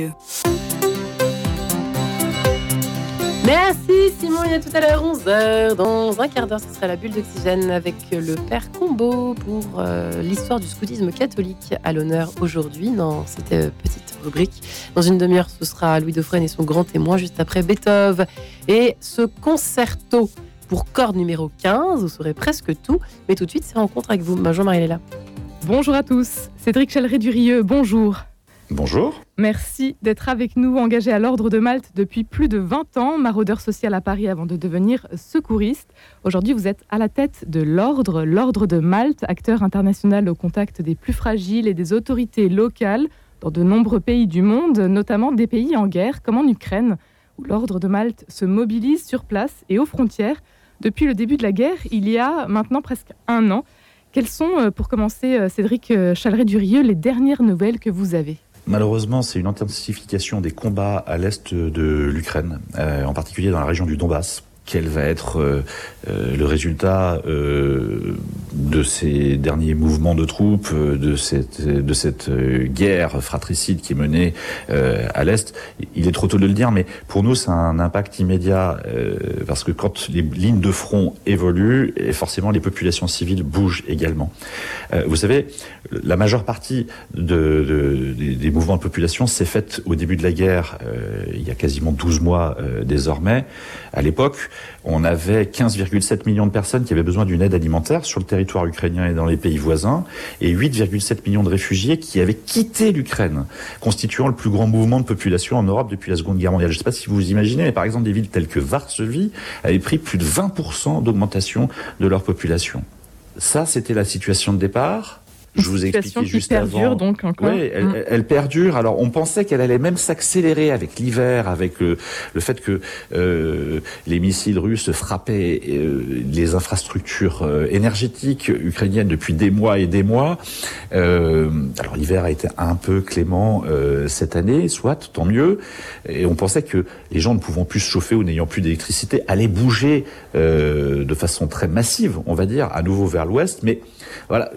Merci Simon, il est tout à l'heure 11h. Dans un quart d'heure, ce sera la bulle d'oxygène avec le père Combo pour euh, l'histoire du scoutisme catholique à l'honneur aujourd'hui dans cette euh, petite rubrique. Dans une demi-heure, ce sera Louis Dauphren et son grand témoin juste après Beethoven. Et ce concerto pour cordes numéro 15, vous saurez presque tout. Mais tout de suite, c'est rencontre avec vous. Jean-Marie là. Bonjour à tous. Cédric Chaleret-Durieux, bonjour. Bonjour. Merci d'être avec nous, engagé à l'Ordre de Malte depuis plus de 20 ans, maraudeur social à Paris avant de devenir secouriste. Aujourd'hui, vous êtes à la tête de l'Ordre, l'Ordre de Malte, acteur international au contact des plus fragiles et des autorités locales dans de nombreux pays du monde, notamment des pays en guerre, comme en Ukraine, où l'Ordre de Malte se mobilise sur place et aux frontières. Depuis le début de la guerre, il y a maintenant presque un an. Quelles sont, euh, pour commencer, euh, Cédric euh, Chaleret-Durieux, les dernières nouvelles que vous avez? Malheureusement, c'est une intensification des combats à l'est de l'Ukraine, euh, en particulier dans la région du Donbass quel va être euh, euh, le résultat euh, de ces derniers mouvements de troupes, de cette, guerre fratricide qui est menée à l'Est. Il est trop tôt de le dire, mais pour nous, c'est un impact immédiat, parce que quand les lignes de front évoluent, et forcément les populations civiles bougent également. vous savez, la majeure partie de, de, des, des, mouvements de population s'est faite au début de la guerre, il y a quasiment 12 mois désormais. À l'époque, on avait 15,7 millions de personnes qui avaient besoin d'une aide alimentaire sur le territoire ukrainien et dans les pays voisins, et 8,7 millions de réfugiés qui avaient quitté l'Ukraine, constituant le plus grand mouvement de population en Europe depuis la Seconde Guerre mondiale. Je ne sais pas si vous vous imaginez, mais par exemple des villes telles que Varsovie avaient pris plus de 20% d'augmentation de leur population. Ça, c'était la situation de départ je vous ai expliqué juste perdure, donc encore. Oui, elle, mm. elle, perdure. Alors, on pensait qu'elle allait même s'accélérer avec l'hiver, avec le, le, fait que euh, les missiles russes frappaient euh, les infrastructures euh, énergétiques ukrainiennes depuis des mois et des mois. Euh, alors, l'hiver a été un peu clément euh, cette année, soit, tant mieux. Et on pensait que les gens ne pouvant plus se chauffer ou n'ayant plus d'électricité allaient bouger euh, de façon très massive, on va dire, à nouveau vers l'ouest. Mais voilà,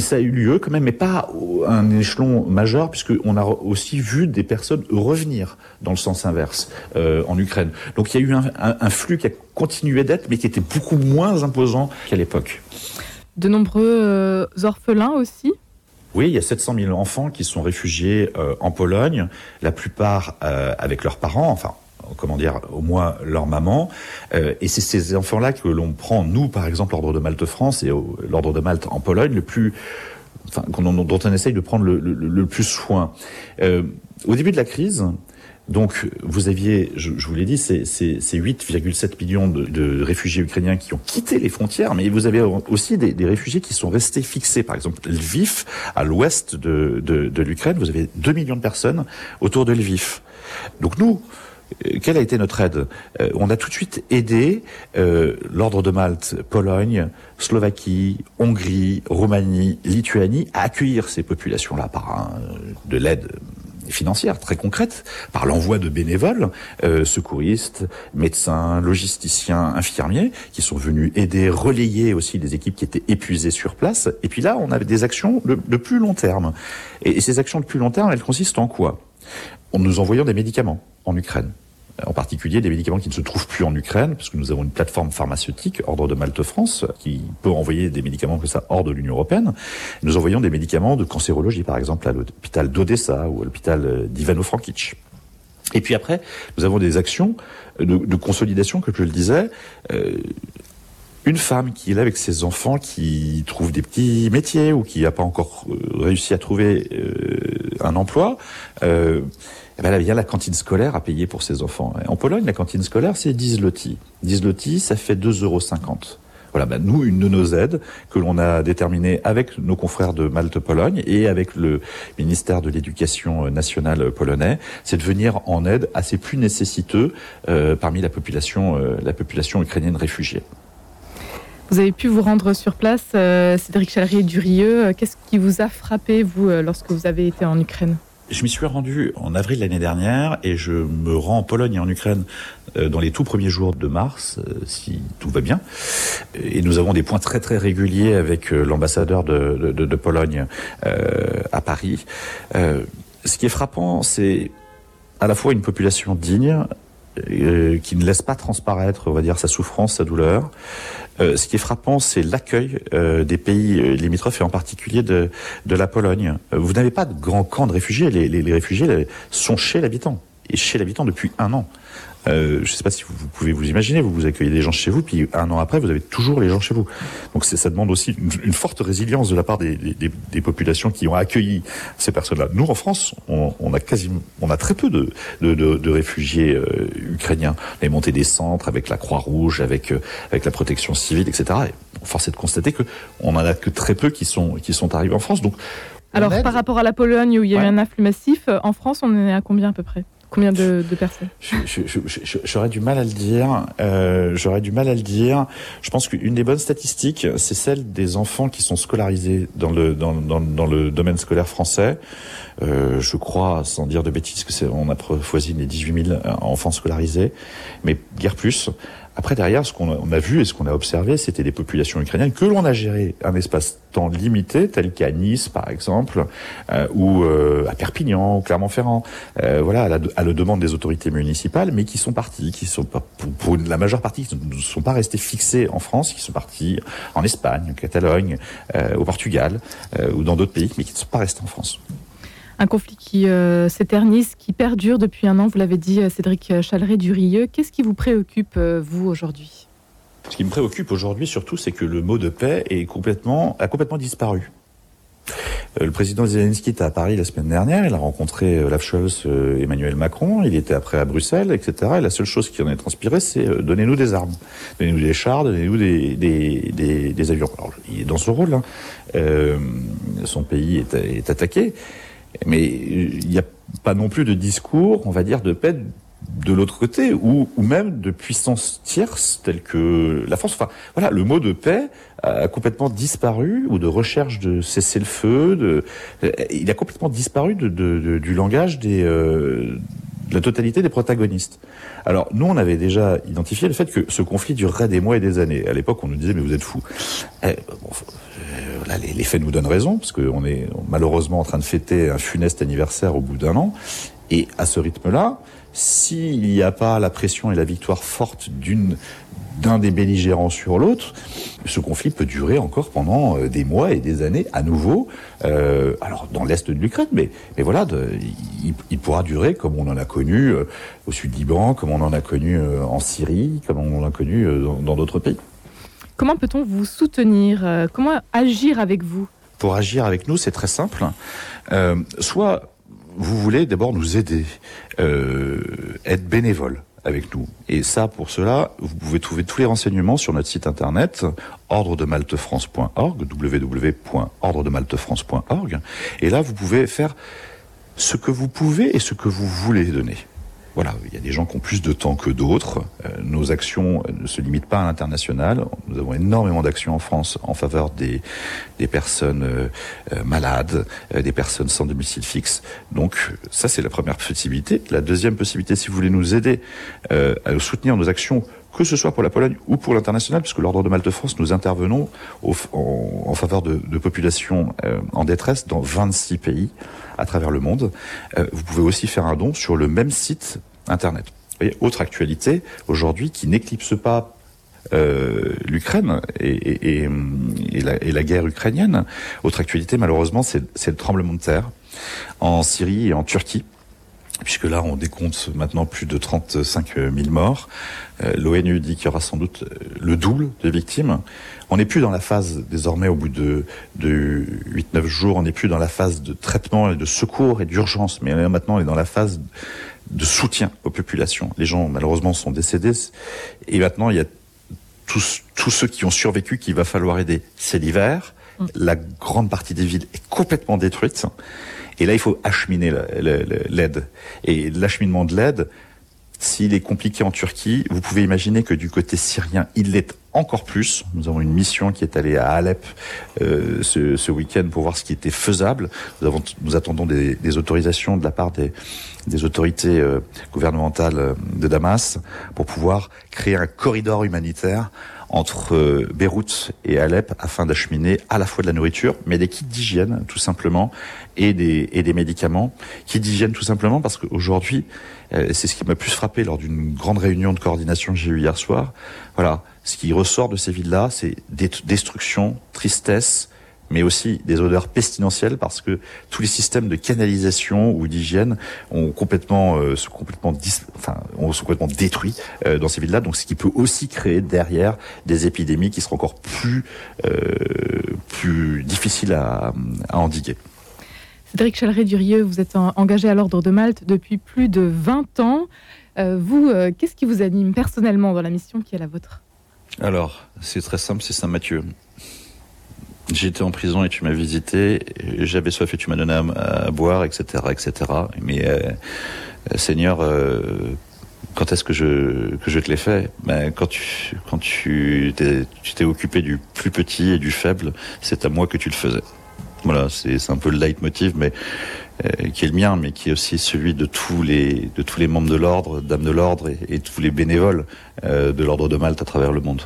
ça a eu lieu quand même, mais pas à un échelon majeur, puisqu'on a aussi vu des personnes revenir dans le sens inverse euh, en Ukraine. Donc il y a eu un, un, un flux qui a continué d'être, mais qui était beaucoup moins imposant qu'à l'époque. De nombreux euh, orphelins aussi? Oui, il y a 700 000 enfants qui sont réfugiés euh, en Pologne, la plupart euh, avec leurs parents, enfin comment dire, au moins leur maman. Euh, et c'est ces enfants-là que l'on prend, nous, par exemple, l'Ordre de Malte France et l'Ordre de Malte en Pologne, le plus, enfin, dont on essaye de prendre le, plus soin. Euh, au début de la crise, donc, vous aviez, je, vous l'ai dit, c'est 8,7 millions de, réfugiés ukrainiens qui ont quitté les frontières, mais vous avez aussi des, réfugiés qui sont restés fixés. Par exemple, Lviv, à l'ouest de, de, de l'Ukraine, vous avez 2 millions de personnes autour de Lviv. Donc nous, quelle a été notre aide euh, On a tout de suite aidé euh, l'Ordre de Malte, Pologne, Slovaquie, Hongrie, Roumanie, Lituanie à accueillir ces populations-là par un, de l'aide financière très concrète, par l'envoi de bénévoles, euh, secouristes, médecins, logisticiens, infirmiers, qui sont venus aider, relayer aussi des équipes qui étaient épuisées sur place. Et puis là, on avait des actions de, de plus long terme. Et, et ces actions de plus long terme, elles consistent en quoi? En nous envoyant des médicaments en Ukraine en particulier des médicaments qui ne se trouvent plus en Ukraine, parce que nous avons une plateforme pharmaceutique, Ordre de Malte France, qui peut envoyer des médicaments comme ça hors de l'Union européenne. Nous envoyons des médicaments de cancérologie, par exemple, à l'hôpital d'Odessa ou à l'hôpital d'Ivano-Frankivsk. Et puis après, nous avons des actions de, consolidation, comme je le disais. Euh, une femme qui est là avec ses enfants, qui trouve des petits métiers ou qui n'a pas encore réussi à trouver euh, un emploi, euh, eh ben, a la cantine scolaire à payer pour ses enfants. En Pologne, la cantine scolaire, c'est 10 zloty. 10 zloty, ça fait 2,50 euros. Voilà, ben nous, une de nos aides que l'on a déterminée avec nos confrères de Malte-Pologne et avec le ministère de l'Éducation nationale polonais, c'est de venir en aide à ces plus nécessiteux euh, parmi la population, euh, la population ukrainienne réfugiée. Vous avez pu vous rendre sur place, euh, Cédric Chalrier-Durieux. Qu'est-ce qui vous a frappé, vous, lorsque vous avez été en Ukraine je m'y suis rendu en avril l'année dernière et je me rends en Pologne et en Ukraine dans les tout premiers jours de mars, si tout va bien. Et nous avons des points très très réguliers avec l'ambassadeur de, de, Pologne euh, à Paris. Euh, ce qui est frappant, c'est à la fois une population digne, euh, qui ne laisse pas transparaître, on va dire, sa souffrance, sa douleur. Euh, ce qui est frappant, c'est l'accueil euh, des pays limitrophes et en particulier de, de la Pologne. Vous n'avez pas de grands camps de réfugiés. Les, les, les réfugiés sont chez l'habitant et chez l'habitant depuis un an. Euh, je ne sais pas si vous, pouvez vous imaginer, vous vous accueillez des gens chez vous, puis un an après, vous avez toujours les gens chez vous. Donc ça demande aussi une, forte résilience de la part des, des, des populations qui ont accueilli ces personnes-là. Nous, en France, on, on, a quasiment, on a très peu de, de, de, de réfugiés euh, ukrainiens. On a monté des centres avec la Croix-Rouge, avec, euh, avec la protection civile, etc. Et force est de constater que on en a que très peu qui sont, qui sont arrivés en France. Donc, alors, par rapport à la Pologne où il y a eu un afflux massif, en France, on en est à combien à peu près? Combien de, personnes? J'aurais du mal à le dire. Euh, J'aurais du mal à le dire. Je pense qu'une des bonnes statistiques, c'est celle des enfants qui sont scolarisés dans le dans, dans, dans le domaine scolaire français. Euh, je crois, sans dire de bêtises, que c'est on approfoisine les 18 000 enfants scolarisés, mais guère plus. Après, derrière, ce qu'on a, vu et ce qu'on a observé, c'était des populations ukrainiennes que l'on a géré un espace-temps limité, tel qu'à Nice, par exemple, euh, ou euh, à Perpignan, ou Clermont-Ferrand, euh, voilà, à la, à la, demande des autorités municipales, mais qui sont partis, qui sont pas, pour, pour, la majeure partie, qui ne sont pas restés fixés en France, qui sont partis en Espagne, en Catalogne, euh, au Portugal, euh, ou dans d'autres pays, mais qui ne sont pas restés en France. Un conflit qui euh, s'éternise, qui perdure depuis un an, vous l'avez dit, euh, Cédric Chaleret-Durieux. Qu'est-ce qui vous préoccupe, euh, vous, aujourd'hui? Ce qui me préoccupe aujourd'hui, surtout, c'est que le mot de paix est complètement, a complètement disparu. Le président Zelensky était à Paris la semaine dernière, il a rencontré Olaf Emmanuel Macron, il était après à Bruxelles, etc. Et la seule chose qui en est transpirée, c'est donnez-nous des armes, donnez-nous des chars, donnez-nous des, des, des, avions. Alors, il est dans ce rôle, hein. son pays est attaqué, mais il n'y a pas non plus de discours, on va dire, de paix de l'autre côté, ou, même de puissances tierces telles que la France. Enfin, voilà, le mot de paix a complètement disparu, ou de recherche de cesser le feu. De, il a complètement disparu de, du langage des, euh, la totalité des protagonistes. Alors, nous, on avait déjà identifié le fait que ce conflit durerait des mois et des années. À l'époque, on nous disait, mais vous êtes fous. Eh, euh, les, les, faits nous donnent raison, parce qu'on est malheureusement en train de fêter un funeste anniversaire au bout d'un an. Et à ce rythme-là, s'il n'y a pas la pression et la victoire forte d'une d'un des belligérants sur l'autre, ce conflit peut durer encore pendant euh, des mois et des années à nouveau. Euh, alors dans l'est de l'Ukraine, mais, mais voilà, de, il, il, pourra durer comme on en a connu euh, au sud Liban, comme on en a connu en Syrie, comme on en a connu dans d'autres pays. Comment peut-on vous soutenir Comment agir avec vous? Pour agir avec nous, c'est très simple. soit vous voulez d'abord nous aider, être bénévole avec nous. Et ça, pour cela, vous pouvez trouver tous les renseignements sur notre site internet ordredemaltefrance.org, www.ordredemaltefrance.org. Et là, vous pouvez faire ce que vous pouvez et ce que vous voulez donner. Voilà, il y a des gens qui ont plus de temps que d'autres. Euh, nos actions ne se limitent pas à l'international. Nous avons énormément d'actions en France en faveur des, des personnes euh, malades, euh, des personnes sans domicile fixe. Donc ça, c'est la première possibilité. La deuxième possibilité, si vous voulez nous aider euh, à soutenir nos actions que ce soit pour la Pologne ou pour l'international, puisque l'Ordre de Malte-France, nous intervenons au, en, en, faveur de, de populations euh, en détresse dans 26 pays à travers le monde. Euh, vous pouvez aussi faire un don sur le même site internet. Autre actualité aujourd'hui qui n'éclipse pas euh, l'Ukraine et, la, guerre ukrainienne. Autre actualité, malheureusement, c'est le tremblement de terre en Syrie et en Turquie puisque là on décompte maintenant plus de 35 000 morts. Euh, L'ONU dit qu'il y aura sans doute le double de victimes. On n'est plus dans la phase, désormais au bout de, de 8-9 jours, on n'est plus dans la phase de traitement et de secours et d'urgence, mais maintenant on est dans la phase de soutien aux populations. Les gens malheureusement sont décédés et maintenant il y a tous, tous ceux qui ont survécu qu'il va falloir aider. C'est l'hiver, la grande partie des villes est complètement détruite. Et là, il faut acheminer l'aide. Et l'acheminement de l'aide, s'il est compliqué en Turquie, vous pouvez imaginer que du côté syrien, il l'est encore plus. Nous avons une mission qui est allée à Alep euh, ce, ce week-end pour voir ce qui était faisable. Nous, avons, nous attendons des, des, autorisations de la part des, des autorités euh, gouvernementales euh, de Damas pour pouvoir créer un corridor humanitaire entre euh, Beyrouth et Alep afin d'acheminer à la fois de la nourriture, mais des kits d'hygiène tout simplement et des, et des médicaments. Kits d'hygiène tout simplement parce qu'aujourd'hui, c'est ce qui m'a plus frappé lors d'une grande réunion de coordination que j'ai eue hier soir. Voilà, ce qui ressort de ces villes-là, c'est destruction, tristesse, mais aussi des odeurs pestilentielles parce que tous les systèmes de canalisation ou d'hygiène ont complètement, euh, sont complètement, enfin, sont complètement détruits euh, dans ces villes-là. Donc, ce qui peut aussi créer derrière des épidémies qui seront encore plus, euh, plus difficiles à, à endiguer. Cédric Chaleret-Durieux, vous êtes engagé à l'Ordre de Malte depuis plus de 20 ans. vous, qu'est-ce qui vous anime personnellement dans la mission qui est la vôtre? Alors, c'est très simple, c'est Saint-Mathieu. J'étais en prison et tu m'as visité. J'avais soif et tu m'as donné à, boire, etc., etc. Mais euh, Seigneur, euh, quand est-ce que je que je te l'ai fait? Ben, quand tu t'es occupé du plus petit et du faible, c'est à moi que tu le faisais. Voilà, c'est un peu le leitmotiv, mais euh, qui est le mien, mais qui est aussi celui de tous les de tous les membres de l'ordre, dames de l'ordre et, et, tous les bénévoles de l'ordre de Malte à travers le monde.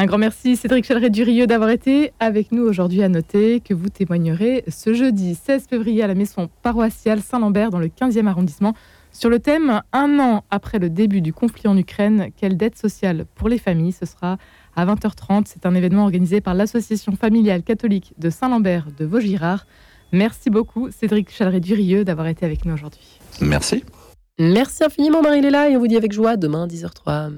Un grand merci Cédric Chaleret-Durieux d'avoir été avec nous aujourd'hui à noter que vous témoignerez ce jeudi 16 février à la maison paroissiale Saint-Lambert dans le 15e arrondissement sur le thème Un an après le début du conflit en Ukraine, quelle dette sociale pour les familles? Ce sera à 20h30. C'est un événement organisé par l'Association familiale catholique de Saint-Lambert de Vaugirard. Merci beaucoup Cédric Chaleret-Durieux d'avoir été avec nous aujourd'hui. Merci. Merci infiniment Marie-Léla et on vous dit avec joie demain 10h03.